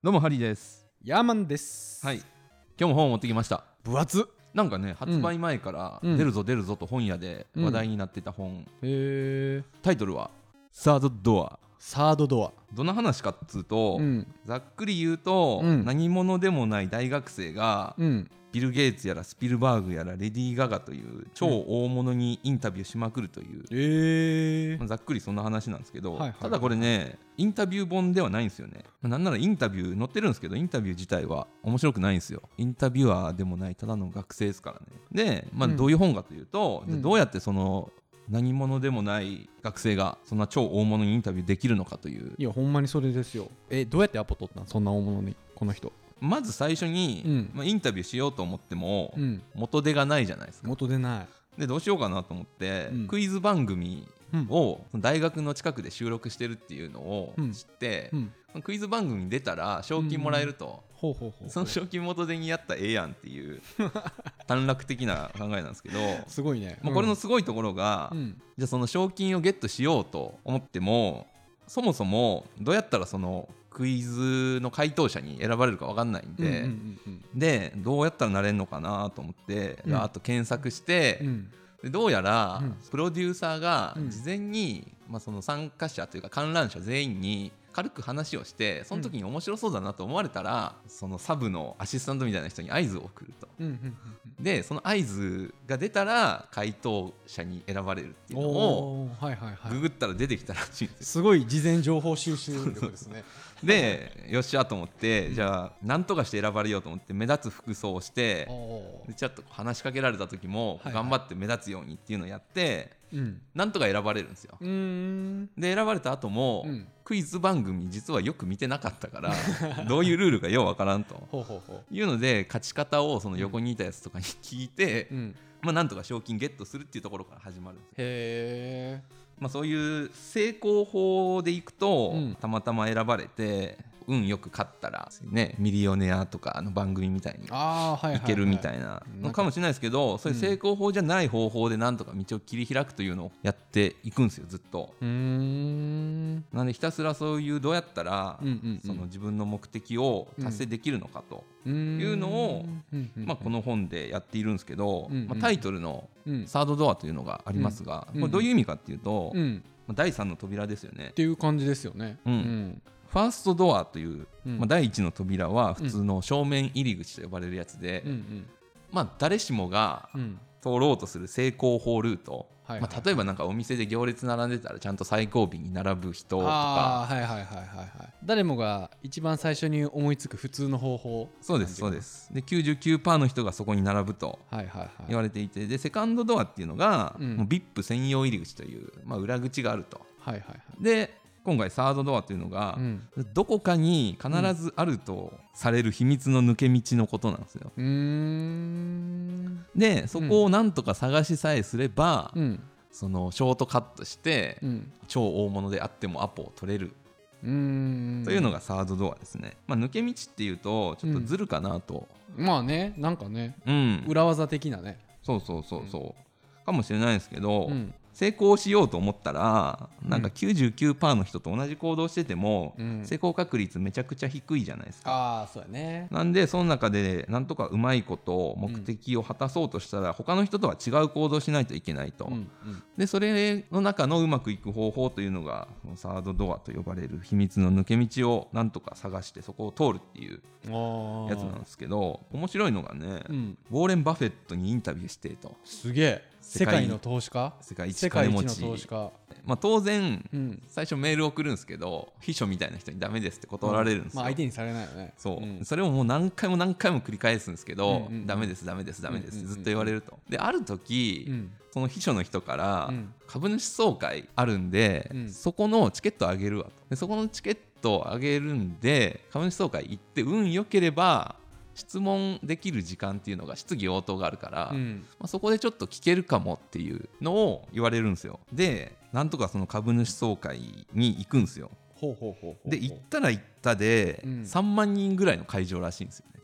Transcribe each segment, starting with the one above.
どうもハリーです。ヤーマンです。はい。今日も本を持ってきました。分厚っ。なんかね発売前からうん。出るぞ出るぞと本屋で話題になってた本、へえタイトルは「サードドア。サードドア」どんな話かっつうと、うん。ざっくり言うと、うん。何者でもない大学生が、うんビル・ゲイツやらスピルバーグやらレディー・ガガという超大物にインタビューしまくるという、ええまあざっくりそんな話なんですけど、はいはいはいただこれねインタビュー本ではないんですよね。まあなんならインタビュー載ってるんですけどインタビュー自体は面白くないんですよ。インタビュアーでもないただの学生ですからね。で、まあ、うん。どういう本かというと、うん。どうやってその何者でもない学生がそんな超大物にインタビューできるのかという。いやほんまにそれですよ。えどうやってアポ取ったん？そんな大物にこの人まず最初に、うん。まあ、インタビューしようと思っても、うん。元手がないじゃないですか。元出ない。でどうしようかなと思って、うん。クイズ番組うん。を大学の近くで収録してるっていうのをうん。知ってう、ん。クイズ番組に出たら賞金もらえると、その賞金元手にやったらええやんっていう 短絡的な考えなんですけど、すごいね。まあ、これのすごいところが、うん。じゃあその賞金をゲットしようと思ってもそもそもどうやったらそのクイズの回答者に選ばれるか分かんないんで、うんうんうんでどうやったらなれるのかなと思って、うん。あと検索して、うん。でどうやら、うん。プロデューサーがうん。事前に、まあ、その参加者というか観覧者全員に軽く話をしてその時に面白そうだなと思われたら、そのサブのアシスタントみたいな人に合図を送ると。うんうんうんでその合図が出たら回答者に選ばれるっていうのをググったら出てきたらしいんですよ。すごい事前情報収集力ですねでよっしゃと思ってじゃあ何とかして選ばれようと思って目立つ服装をしてでちょっと話しかけられた時も頑張って目立つようにっていうのをやってうん。なんとか選ばれるんですよ。で選ばれた後も、うん。クイズ番組実はよく見てなかったから どういうルールかようわからんと。いうので勝ち方をその横にいたやつとかに聞いて、まあ、なんとか賞金ゲットするっていうところから始まるんですよまあ、そういう成功法でいくと、うん。たまたま選ばれて運よく勝ったら、ね、ミリオネアとかあの番組みたいにああはいけるみたいなのかもしれないですけどそういう成功法じゃない方法でなんとか道を切り開くというのをやっていくんですよずっと。なんでひたすらそういうどうやったら、その自分の目的を達成できるのかと、いうのをまあ、この本でやっているんですけど、まあ、タイトルのうん「サードドア」というのがありますが、うんこれどういう意味かっていうと、第三の扉ですよね。っ。ていう感じですよね。うん。うんファーストドアという、うん。まあ、第一の扉は普通の正面入り口と呼ばれるやつで、うんまあ、誰しもがうん。うん通ろうとする成功法ルート、はいはいまあ、例えばなんかお店で行列並んでたらちゃんと最後尾に並ぶ人とか。はいはいはいはいはい。誰もが一番最初に思いつく普通の方法。そうですそうです。で99%の人がそこに並ぶとはいはいはい。言われていてでセカンドドアっていうのが、うん。もう VIP 専用入り口という、まあ、裏口があると。はいはいはい。で今回サードドアというのが、うん。どこかに必ずあるとされる秘密の抜け道のことなんですよ。でそこをなんとか探しさえすれば、うん。そのショートカットして、うん。超大物であってもアポを取れる。というのがサードドアですね、まあ、抜け道っていうとちょっとずるかなと。まあねなんかね。うん、裏技的なね。そうそうそうそう、かもしれないですけど、うん成功しようと思ったらなんか99%の人と同じ行動してても、うん。成功確率めちゃくちゃ低いじゃないですか。ああそうやね。なんでその中でなんとかうまいこと目的を果たそうとしたら、他の人とは違う行動しないといけないと、うんうん。でそれの中のうまくいく方法というのがサードドアと呼ばれる秘密の抜け道をなんとか探してそこを通るっていうやつなんですけど面白いのがね、うん。ウォーレン・バフェットにインタビューしてと。すげえ世界の投資家？世界一の投資家。まあ、当然、うん。最初メール送るんですけど秘書みたいな人にダメですって断られるんですよ、まあ相手にされないよね。そう、ん。それをもう何回も何回も繰り返すんですけど、うんうんうん。ダメですダメですダメですずっと言われると。である時、うん。その秘書の人から、うん。株主総会あるんで、うん。そこのチケットあげるわと。でそこのチケットあげるんで株主総会行って運良ければ質問できる時間っていうのが質疑応答があるから、うん。まあ、そこでちょっと聞けるかもっていうのを言われるんですよ。でなんとかその株主総会に行くんですよ。ほうほうほうほうで行ったら行ったで、うん。3万人ぐらいの会場らしいんですよね。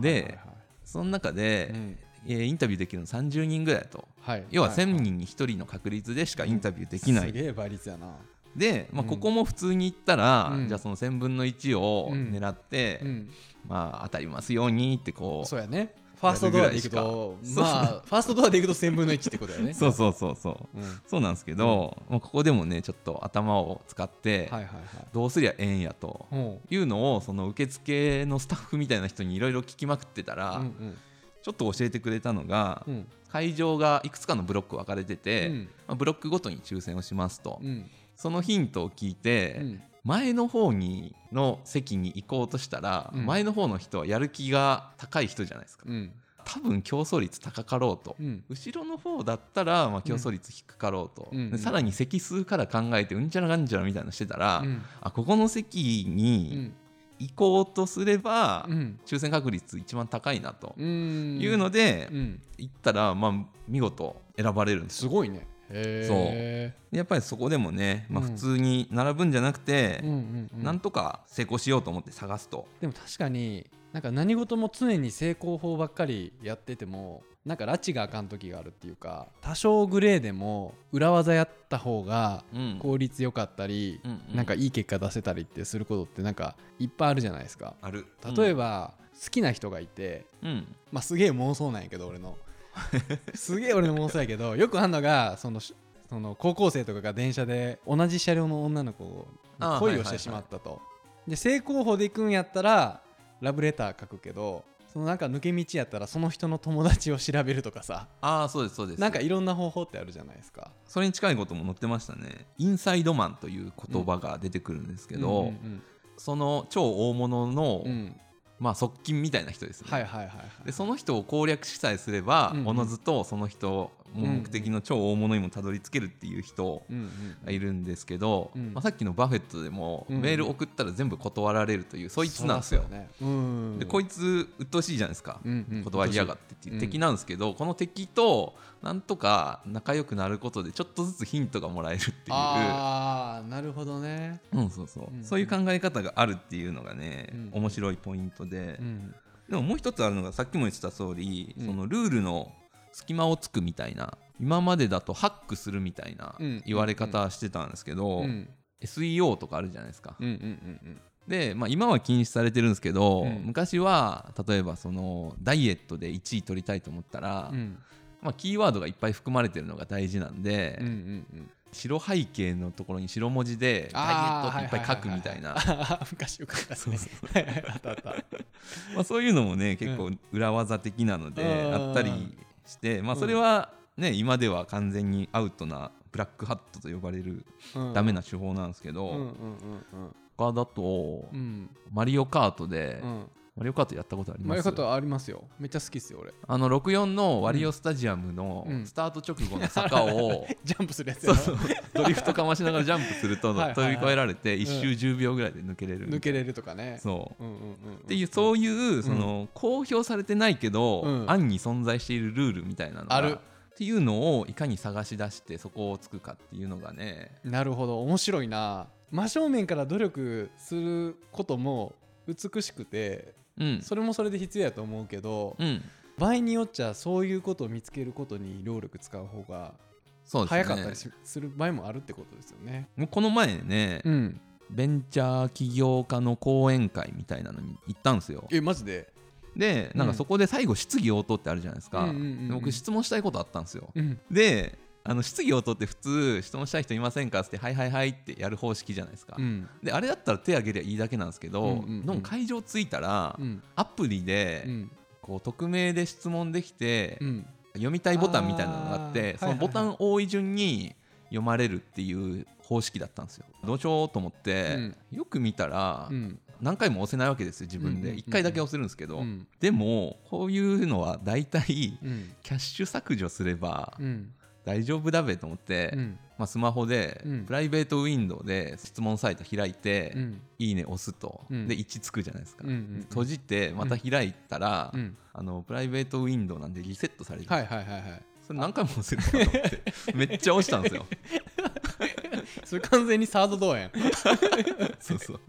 ではいはいその中で、うん。えーインタビューできるの30人ぐらいだと。はい。要はい1000人に1人の確率でしかインタビューできない、すげえ倍率やなで、まあ、うん。ここも普通に言ったら、うん。じゃあその1000分の1をうん。狙って、うん。まあ当たりますようにってこうそうやね。ファーストドアで行くとまあファーストドアで行くと1000分の1ってことだよね。そうそうそうそう。うん、そうなんですけど、まあ、ここでもねちょっと頭を使って、はいはいはい。どうすりゃええんやとほいうのをその受付のスタッフみたいな人にいろいろ聞きまくってたうら、うんうん。ちょっと教えてくれたのが、うん。会場がいくつかのブロック分かれてて、うん。まあ、ブロックごとに抽選をしますと、うんそのヒントを聞いて、うん。前の方にの席に行こうとしたら、うん。前の方の人はやる気が高い人じゃないですか。うん。多分競争率高かろうと、うん。後ろの方だったらまあ競争率低かろうと、うん。でさらに席数から考えてうんちゃらがんちゃらみたいなのしてたら、うん。あここの席うにん。行こうとすれば、うん。抽選確率一番高いなとうん。いうので、うん。行ったら、まあ、見事選ばれるんですすごいねへやっぱりそこでもね、まあ、うん。普通に並ぶんじゃなくてえ、うんうんうん。なんとか成功しようと思って探すと、でも確かになんか何事も常に成功法ばっかりやっててもなんか拉致があかん時があるっていうか多少グレーでも裏技やった方がうん。効率良かったり、うんうん。なんかいい結果出せたりってすることってなんかいっぱいあるじゃないですか。ある。例え、ば、好きな人がいてうん。まあすげえ妄想なんやけど俺の すげえ俺の妄想やけどよくあんのがそのしその高校生とかが電車で同じ車両の女の子あーに恋をしてしまったと、で正攻法で行くんやったらラブレター書くけどそのなんか抜け道やったらその人の友達を調べるとかさ。ああそうですそうです。なんかいろんな方法ってあるじゃないですか。それに近いことも載ってましたね。インサイドマンという言葉が出てくるんですけど、うんその超大物の、まあ、側近みたいな人ですね、はいはいはいはい。でその人を攻略しさえすれば、おのずとその人目的の超大物にもたどり着けるっていう人がいるんですけど、うん。まあ、さっきのバフェットでもうんメール送ったら全部断られるというそいつなんですよ。でこいつ鬱陶しいじゃないですか、断りやがってっていううん敵なんですけど、この敵となんとか仲良くなることでちょっとずつヒントがもらえるっていう。ああなるほどね。うんそうそう。うんそういう考え方があるっていうのがね、うん面白いポイントで、うん。でももう一つあるのがさっきも言ってた通り、うん。そのルールの隙間をつくみたいな今までだとハックするみたいなうん。言われ方してたんですけど、うん。SEO とかあるじゃないですか。うんうんうんで、まあ、今は禁止されてるんですけど、うん。昔は例えばそのダイエットで1位取りたいと思ったら、うん。まあ、キーワードがいっぱい含まれてるのが大事なんで、うんうんうん白背景のところに白文字でダイエットっていっぱい書くみたいな。昔よくあったね。はいはい あったあった。まあそういうのもね結構裏技的なのでうん。あったりして、まあ、うん。それはね今では完全にアウトなブラックハットと呼ばれるうん。ダメな手法なんですけど、他だと、マリオカートで、うんマリオカートやったことあります。マリオカートありますよ。めっちゃ好きっすよ俺。あの64のワリオスタジアムのうん。スタート直後の坂を、ジャンプするやつやろそうそう。ドリフトかましながらジャンプすると飛び越えられて1周10秒ぐらいで抜けれる抜けれるとかね。そう。うんうんうんっていうそういうその公表されてないけどうん。暗に存在しているルールみたいなのがある。っていうのをいかに探し出してそこをつくかっていうのがね。なるほど。面白いな。真正面から努力することも美しくてうん。それもそれで必要やと思うけどうん。場合によっちゃそういうことを見つけることに労力使う方が早かったりしする場合もあるってことですよね。もうこの前ねうん、ベンチャー起業家の講演会みたいなのに行ったんですよ。えマジで、でなんかそこで最後質疑応答ってあるじゃないですか。僕質問したいことあったんですよ。うん、であの質疑応答って普通質問したい人いませんか？ってはいはいはいってやる方式じゃないですか、うん。であれだったら手挙げりゃいいだけなんですけど、うんうんうん。会場着いたら、うん。アプリで、うん。こう匿名で質問できて、うん。読みたいボタンみたいなのがあってそのボタン多い順に読まれるっていう方式だったんですよ。どうしようと思って、よく見たら、うん。何回も押せないわけですよ自分で。うんうんうん1回だけ押せるんですけど、うん。でもこういうのは大体うん。キャッシュ削除すればうん大丈夫だべと思って、うん。まあ、スマホでうん。プライベートウィンドウで質問サイト開いて、うん。いいね押すと、うん。で1つくじゃないですか、うんうん閉じてまた開いたら、うん。あのプライベートウィンドウなんでリセットされる、はいはいはいはいそれ何回も押せるのかと思って めっちゃ押したんですよ。それ完全にサードドアやん。そうそう。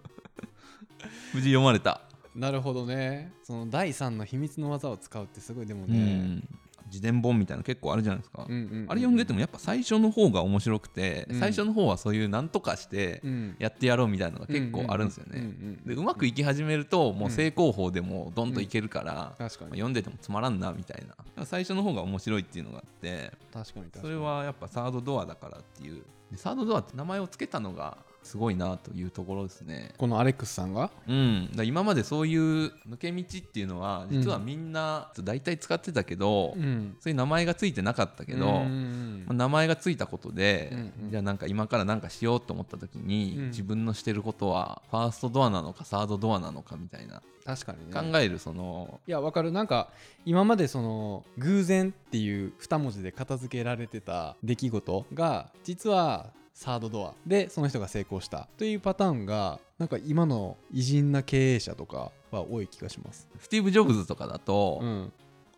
無事読まれた、なるほどね。その第3の秘密の技を使うってすごいでもうね、ん自伝本みたいなの結構あるじゃないですか、うんうんうんあれ読んでてもやっぱ最初の方が面白くて、うん。最初の方はそういうなんとかしてうん。やってやろうみたいなのが結構あるんですよね、うんうんうんでうまくいき始めるともう正攻法でもどんどんいけるから、まあ読んでてもつまらんなみたいな。最初の方が面白いっていうのがあって確かに確かに。それはやっぱサードドアだからっていう。でサードドアって名前を付けたのがすごいなというところですね。このアレックスさんが？うん、だ今までそういう抜け道っていうのは実はみんな大体使ってたけど、ん。そういう名前がついてなかったけど、うん。名前がついたことで、うんうん。じゃあなんか今からなんかしようと思った時に、うん。自分のしてることはファーストドアなのかサードドアなのかみたいな、確かにね。考えるそのいやわかる。なんか今までその偶然っていう2文字で片付けられてた出来事が実はサードドア。でその人が成功したというパターンがなんか今の偉人な経営者とかは多い気がします。スティーブ・ジョブズとかだと、うん。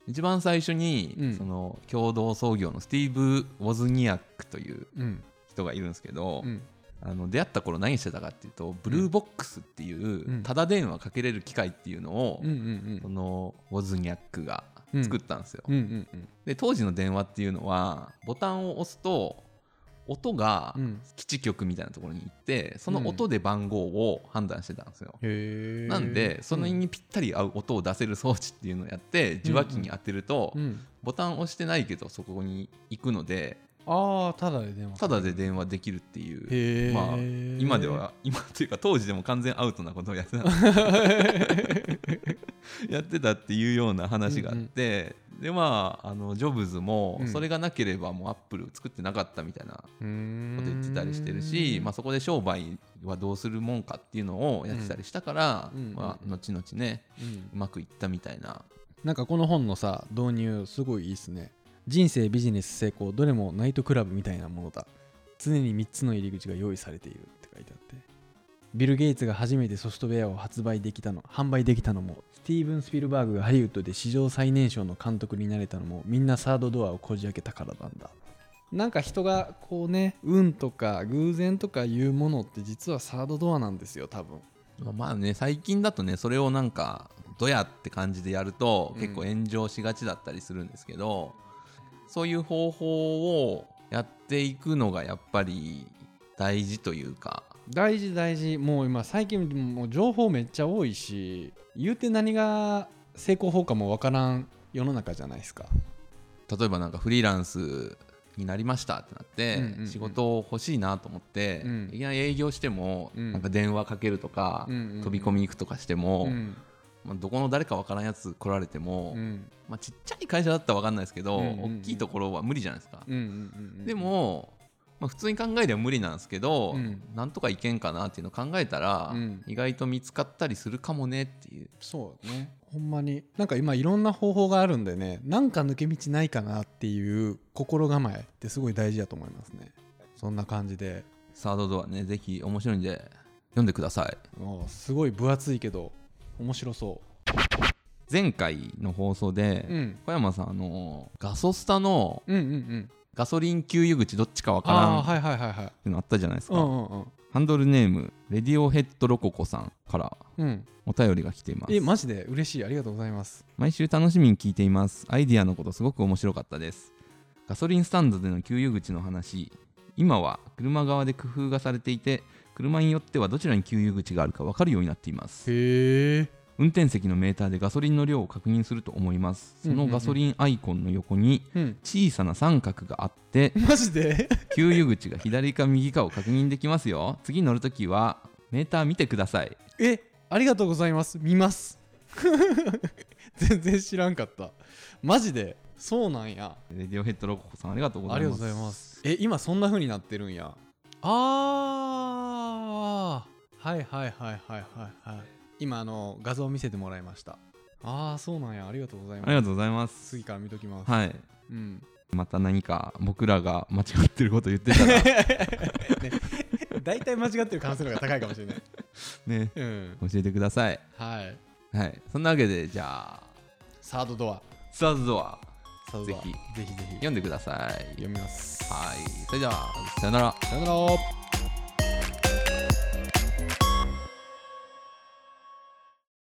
一番最初に、うんその共同創業のスティーブ・ウォズニアックといううん。人がいるんですけど、うん。あの出会った頃何してたかっていうとブルーボックスっていううん。タダ電話かけれる機械っていうのを、そのウォズニャックが作ったんですよ、で当時の電話っていうのはボタンを押すと音がうん。基地局みたいなところに行ってその音で番号を判断してたんですよ、へえなんでそのにぴったり合う音を出せる装置っていうのをやって受話器に当てると、うん。ボタン押してないけどそこに行くのでああただで電話ただで電話できるっていう。まあ今では今っていうか当時でも完全アウトなことをやってた。やってたっていうような話があって、でまああのジョブズもうん。それがなければもうアップル作ってなかったみたいなこと言ってたりしてるし、まあ、そこで商売はどうするもんかっていうのをやってたりしたから、うん。まあ、後々ねうん。うまくいったみたいな。なんかこの本のさ導入すごいいいっすね。人生ビジネス成功どれもナイトクラブみたいなものだ。常に3つの入り口が用意されているって書いてあってビル・ゲイツが初めてソフトウェアを発売できたの。販売できたのもスティーブン・スピルバーグがハリウッドで史上最年少の監督になれたのもみんなサードドアをこじ開けたからなんだ。なんか人がこうね運とか偶然とかいうものって実はサードドアなんですよ多分。まあね最近だとねそれをなんかどやって感じでやると結構炎上しがちだったりするんですけど、そういう方法をやっていくのがやっぱり大事というか大事大事もう今最近もう情報めっちゃ多いし言うて何が成功法かもわからん世の中じゃないですか。例えばなんかフリーランスになりましたってなって、うんうんうん。仕事欲しいなと思って、うん。いきなり営業しても、うん。なんか電話かけるとか、うんうんうん。飛び込み行くとかしても、うん。まあ、どこの誰かわからんやつ来られても、うん。まあ、ちっちゃい会社だったらわかんないですけど、うんうんうん。大きいところは無理じゃないですか、うんうんうんうん。でも、まあ、普通に考えれば無理なんですけど、うん。なんとかいけんかなっていうのを考えたら、うん。意外と見つかったりするかもねっていう。そうね。ほんまに。なんか今いろんな方法があるんでねなんか抜け道ないかなっていう心構えってすごい大事だと思いますね。そんな感じで。サードドアね。ぜひ面白いんで読んでください。もうすごい分厚いけど面白そ前回の放送で、ううん。小山さんあのガソスタのガソリン給油口どっちかわからんっああはいはいはいはい。ていうのあったじゃないですか、うんうんうん。ハンドルネームレディオヘッドロココさんからうん。お便りが来ています。えマジで？嬉しい。ありがとうございます。毎週楽しみに聞いています。アイディアのことすごく面白かったです。ガソリンスタンドでの給油口の話。今は車側で工夫がされていて車によってはどちらに給油口があるか分かるようになっています。へえ運転席のメーターでガソリンの量を確認すると思います。そのガソリンアイコンの横にうん。小さな三角があってマジで？給油口が左か右かを確認できますよ。次乗るときはメーター見てください。えありがとうございます。見ます。全然知らんかった。マジで？そうなんや。レディオヘッドロココさんありがとうございます。ありがとうございます。え今そんな風になってるんや。あー。はいはいはいはいはいはい今あの画像見せてもらいました。ああそうなんや。ありがとうございます。ありがとうございます。次から見ときます、はい。うん。また何か僕らが間違ってること言ってたら。大体間違ってる可能性の方が高いかもしれない。ね。うん。教えてください。はい。はい。そんなわけでじゃあ。サードドア。サードドア。ぜひ。ぜひぜひ。読んでください。読みます。はい。それではさよなら。さよなら